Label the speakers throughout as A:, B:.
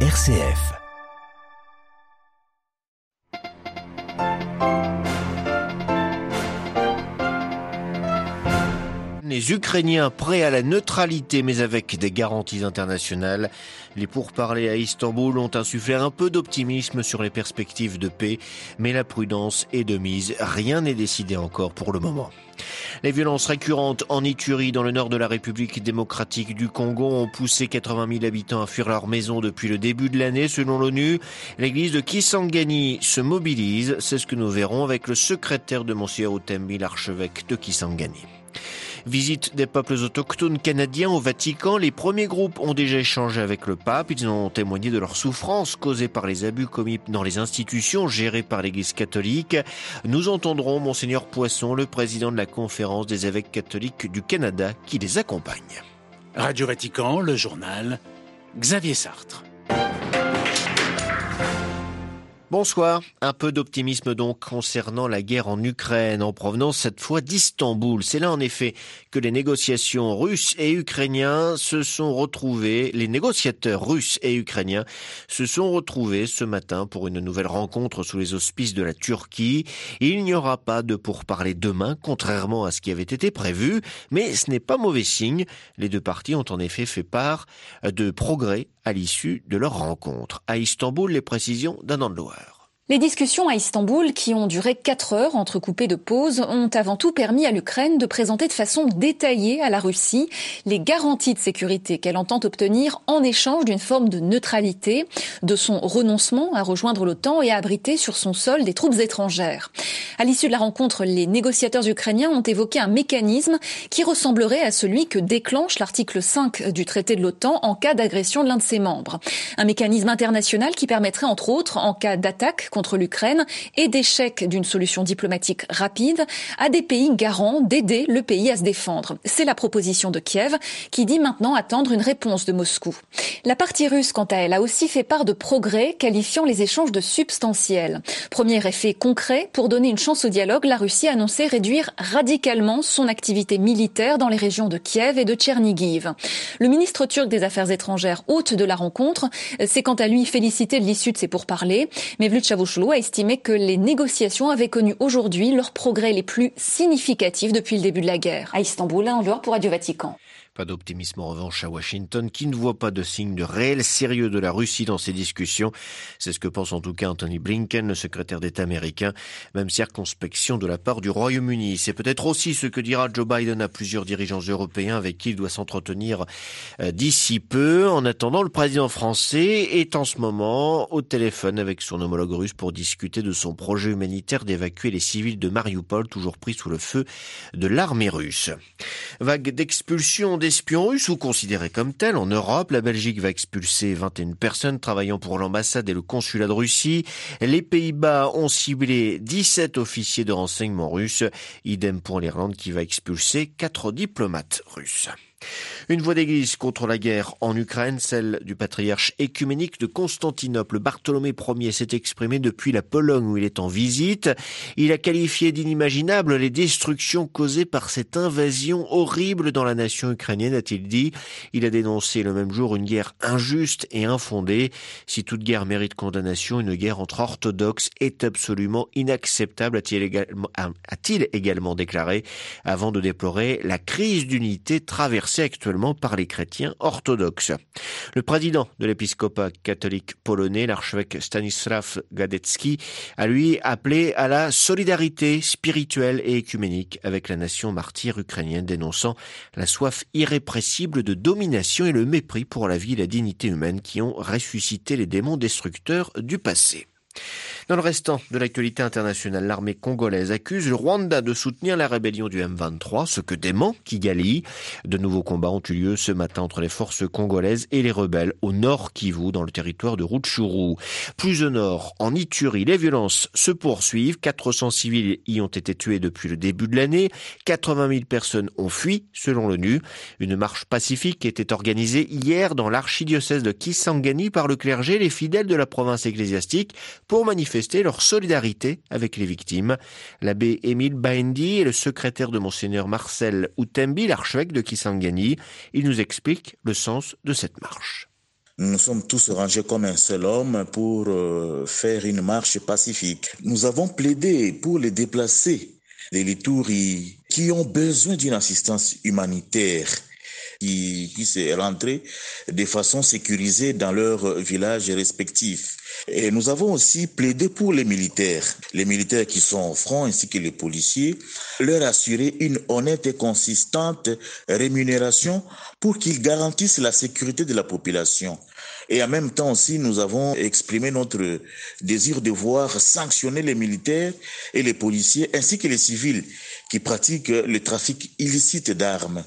A: RCF. Les Ukrainiens prêts à la neutralité mais avec des garanties internationales. Les pourparlers à Istanbul ont insufflé un peu d'optimisme sur les perspectives de paix, mais la prudence est de mise. Rien n'est décidé encore pour le moment. Les violences récurrentes en Ituri, dans le nord de la République démocratique du Congo, ont poussé 80 000 habitants à fuir leur maison depuis le début de l'année, selon l'ONU. L'église de Kisangani se mobilise. C'est ce que nous verrons avec le secrétaire de Monsieur Otembi, l'archevêque de Kisangani. Visite des peuples autochtones canadiens au Vatican. Les premiers groupes ont déjà échangé avec le pape. Ils ont témoigné de leurs souffrances causées par les abus commis dans les institutions gérées par l'Église catholique. Nous entendrons Monseigneur Poisson, le président de la conférence des évêques catholiques du Canada, qui les accompagne.
B: Radio Vatican, le journal, Xavier Sartre.
A: Bonsoir. Un peu d'optimisme donc concernant la guerre en Ukraine, en provenance cette fois d'Istanbul. C'est là en effet que les négociations russes et ukrainiens se sont retrouvés, les négociateurs russes et ukrainiens se sont retrouvés ce matin pour une nouvelle rencontre sous les auspices de la Turquie. Il n'y aura pas de pourparlers demain, contrairement à ce qui avait été prévu, mais ce n'est pas mauvais signe. Les deux parties ont en effet fait part de progrès à l'issue de leur rencontre. À Istanbul, les précisions d'un Loire.
C: Les discussions à Istanbul, qui ont duré quatre heures entrecoupées de pauses, ont avant tout permis à l'Ukraine de présenter de façon détaillée à la Russie les garanties de sécurité qu'elle entend obtenir en échange d'une forme de neutralité, de son renoncement à rejoindre l'OTAN et à abriter sur son sol des troupes étrangères. À l'issue de la rencontre, les négociateurs ukrainiens ont évoqué un mécanisme qui ressemblerait à celui que déclenche l'article 5 du traité de l'OTAN en cas d'agression de l'un de ses membres. Un mécanisme international qui permettrait entre autres, en cas d'attaque contre l'Ukraine et d'échec d'une solution diplomatique rapide à des pays garants d'aider le pays à se défendre. C'est la proposition de Kiev qui dit maintenant attendre une réponse de Moscou. La partie russe, quant à elle, a aussi fait part de progrès, qualifiant les échanges de substantiels. Premier effet concret, pour donner une chance au dialogue, la Russie a annoncé réduire radicalement son activité militaire dans les régions de Kiev et de Tchernigiv. Le ministre turc des Affaires étrangères, hôte de la rencontre, s'est quant à lui félicité de l'issue de ces pourparlers, mais A estimé que les négociations avaient connu aujourd'hui leurs progrès les plus significatifs depuis le début de la guerre. À Istanbul, en dehors pour Radio Vatican.
A: Pas d'optimisme en revanche à Washington, qui ne voit pas de signe de réel sérieux de la Russie dans ces discussions. C'est ce que pense en tout cas Anthony Blinken, le secrétaire d'État américain. Même circonspection de la part du Royaume-Uni. C'est peut-être aussi ce que dira Joe Biden à plusieurs dirigeants européens avec qui il doit s'entretenir euh, d'ici peu. En attendant, le président français est en ce moment au téléphone avec son homologue russe pour discuter de son projet humanitaire d'évacuer les civils de Mariupol, toujours pris sous le feu de l'armée russe. Vague d'expulsion espions russes ou considérés comme tels. En Europe, la Belgique va expulser 21 personnes travaillant pour l'ambassade et le consulat de Russie. Les Pays-Bas ont ciblé 17 officiers de renseignement russes. Idem pour l'Irlande qui va expulser 4 diplomates russes. Une voix d'église contre la guerre en Ukraine, celle du patriarche écuménique de Constantinople. Bartholomé Ier s'est exprimé depuis la Pologne où il est en visite. Il a qualifié d'inimaginables les destructions causées par cette invasion horrible dans la nation ukrainienne, a-t-il dit. Il a dénoncé le même jour une guerre injuste et infondée. Si toute guerre mérite condamnation, une guerre entre orthodoxes est absolument inacceptable, a-t-il également déclaré, avant de déplorer la crise d'unité traversée actuellement par les chrétiens orthodoxes. Le président de l'épiscopat catholique polonais, l'archevêque Stanisław Gadecki, a lui appelé à la solidarité spirituelle et écuménique avec la nation martyre ukrainienne, dénonçant la soif irrépressible de domination et le mépris pour la vie et la dignité humaine qui ont ressuscité les démons destructeurs du passé. Dans le restant de l'actualité internationale, l'armée congolaise accuse le Rwanda de soutenir la rébellion du M23, ce que dément Kigali. De nouveaux combats ont eu lieu ce matin entre les forces congolaises et les rebelles au nord Kivu, dans le territoire de Rutshuru. Plus au nord, en Ituri, les violences se poursuivent. 400 civils y ont été tués depuis le début de l'année. 80 000 personnes ont fui, selon l'ONU. Une marche pacifique était organisée hier dans l'archidiocèse de Kisangani par le clergé et les fidèles de la province ecclésiastique pour manifester leur solidarité avec les victimes. L'abbé Émile Baendi est le secrétaire de monseigneur Marcel Outembi, l'archevêque de Kisangani. Il nous explique le sens de cette marche.
D: nous nous sommes tous rangés comme un seul homme pour euh, faire une marche pacifique. Nous avons plaidé pour les déplacés des Litouris qui ont besoin d'une assistance humanitaire qui puissent rentrer de façon sécurisée dans leurs villages respectifs. Et nous avons aussi plaidé pour les militaires, les militaires qui sont au front ainsi que les policiers, leur assurer une honnête et consistante rémunération pour qu'ils garantissent la sécurité de la population. Et en même temps aussi, nous avons exprimé notre désir de voir sanctionner les militaires et les policiers ainsi que les civils qui pratiquent le trafic illicite d'armes.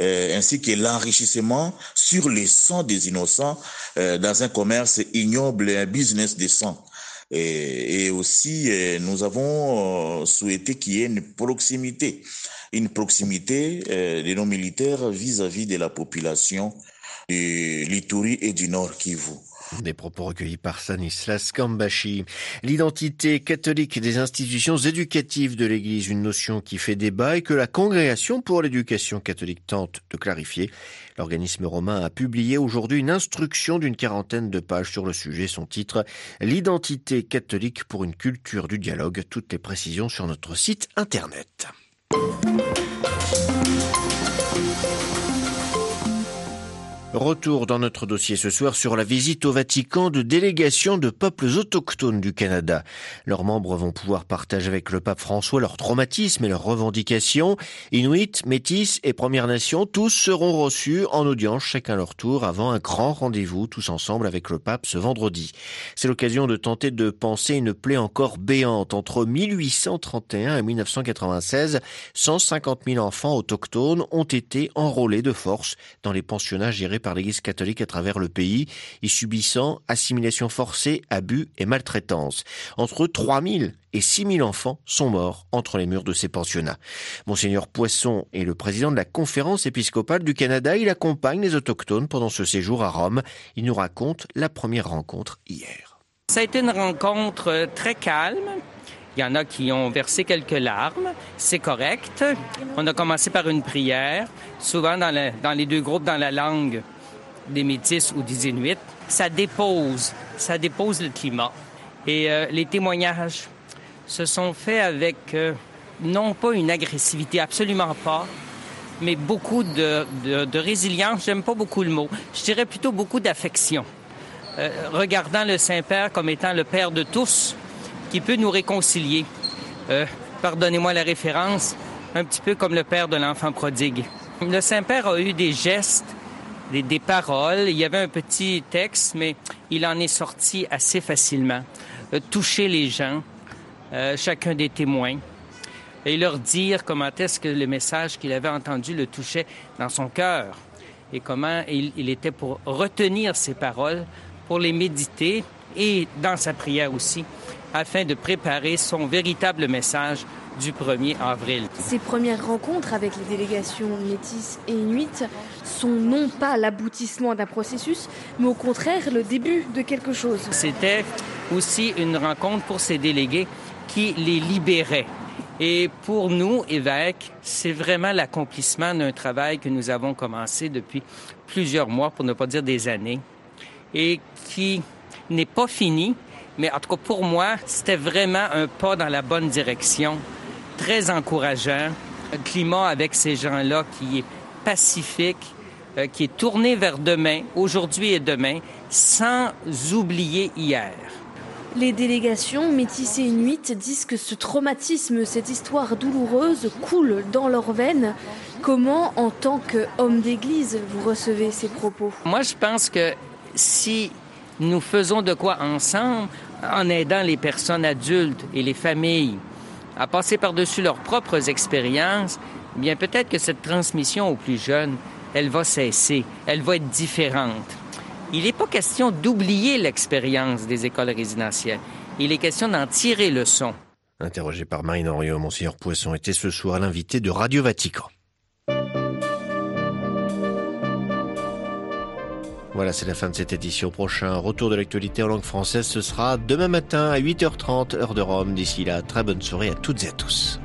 D: Euh, ainsi que l'enrichissement sur les sang des innocents euh, dans un commerce ignoble et un business des sang. Et, et aussi, euh, nous avons souhaité qu'il y ait une proximité, une proximité de nos militaires vis-à-vis -vis de la population du Lituri et du Nord Kivu.
A: Des propos recueillis par Stanislas Kambashi. L'identité catholique des institutions éducatives de l'Église, une notion qui fait débat et que la Congrégation pour l'éducation catholique tente de clarifier. L'organisme romain a publié aujourd'hui une instruction d'une quarantaine de pages sur le sujet. Son titre, L'identité catholique pour une culture du dialogue. Toutes les précisions sur notre site internet. Retour dans notre dossier ce soir sur la visite au Vatican de délégations de peuples autochtones du Canada. Leurs membres vont pouvoir partager avec le pape François leurs traumatismes et leurs revendications. Inuits, Métis et Premières Nations, tous seront reçus en audience chacun leur tour avant un grand rendez-vous tous ensemble avec le pape ce vendredi. C'est l'occasion de tenter de penser une plaie encore béante entre 1831 et 1996. 150 000 enfants autochtones ont été enrôlés de force dans les pensionnats gérés par l'Église catholique à travers le pays, y subissant assimilation forcée, abus et maltraitance. Entre 3000 et 6000 enfants sont morts entre les murs de ces pensionnats. Monseigneur Poisson est le président de la conférence épiscopale du Canada. Il accompagne les autochtones pendant ce séjour à Rome. Il nous raconte la première rencontre hier.
E: Ça a été une rencontre très calme. Il y en a qui ont versé quelques larmes. C'est correct. On a commencé par une prière, souvent dans, les deux groupes, dans la langue des Métis ou des Inuits. Ça dépose, ça dépose le climat. Et euh, les témoignages se sont faits avec euh, non pas une agressivité, absolument pas, mais beaucoup de, de, de résilience. J'aime pas beaucoup le mot. Je dirais plutôt beaucoup d'affection. Euh, regardant le Saint-Père comme étant le Père de tous, qui peut nous réconcilier. Euh, Pardonnez-moi la référence, un petit peu comme le père de l'enfant prodigue. Le Saint-Père a eu des gestes, des, des, paroles. Il y avait un petit texte, mais il en est sorti assez facilement. Euh, toucher les gens, euh, chacun des témoins, et leur dire comment est-ce que le message qu'il avait entendu le touchait dans son cœur et comment il, il était pour retenir ces paroles, pour les méditer et dans sa prière aussi afin de préparer son véritable message du 1er avril.
F: Ces premières rencontres avec les délégations métisses et inuites sont non pas l'aboutissement d'un processus, mais au contraire le début de quelque chose.
E: C'était aussi une rencontre pour ces délégués qui les libérait. Et pour nous, évêques, c'est vraiment l'accomplissement d'un travail que nous avons commencé depuis plusieurs mois, pour ne pas dire des années, et qui n'est pas fini, mais en tout cas, pour moi, c'était vraiment un pas dans la bonne direction, très encourageant. Un climat avec ces gens-là qui est pacifique, euh, qui est tourné vers demain, aujourd'hui et demain, sans oublier hier.
F: Les délégations métissées inuites disent que ce traumatisme, cette histoire douloureuse coule dans leurs veines. Comment, en tant qu'homme d'église, vous recevez ces propos?
E: Moi, je pense que si nous faisons de quoi ensemble, en aidant les personnes adultes et les familles à passer par-dessus leurs propres expériences, eh bien peut-être que cette transmission aux plus jeunes, elle va cesser, elle va être différente. Il n'est pas question d'oublier l'expérience des écoles résidentielles. Il est question d'en tirer le son.
A: Interrogé par Marine Henriot, Monseigneur Poisson était ce soir l'invité de Radio Vatican. Voilà, c'est la fin de cette édition. Prochain retour de l'actualité en langue française, ce sera demain matin à 8h30, heure de Rome. D'ici là, très bonne soirée à toutes et à tous.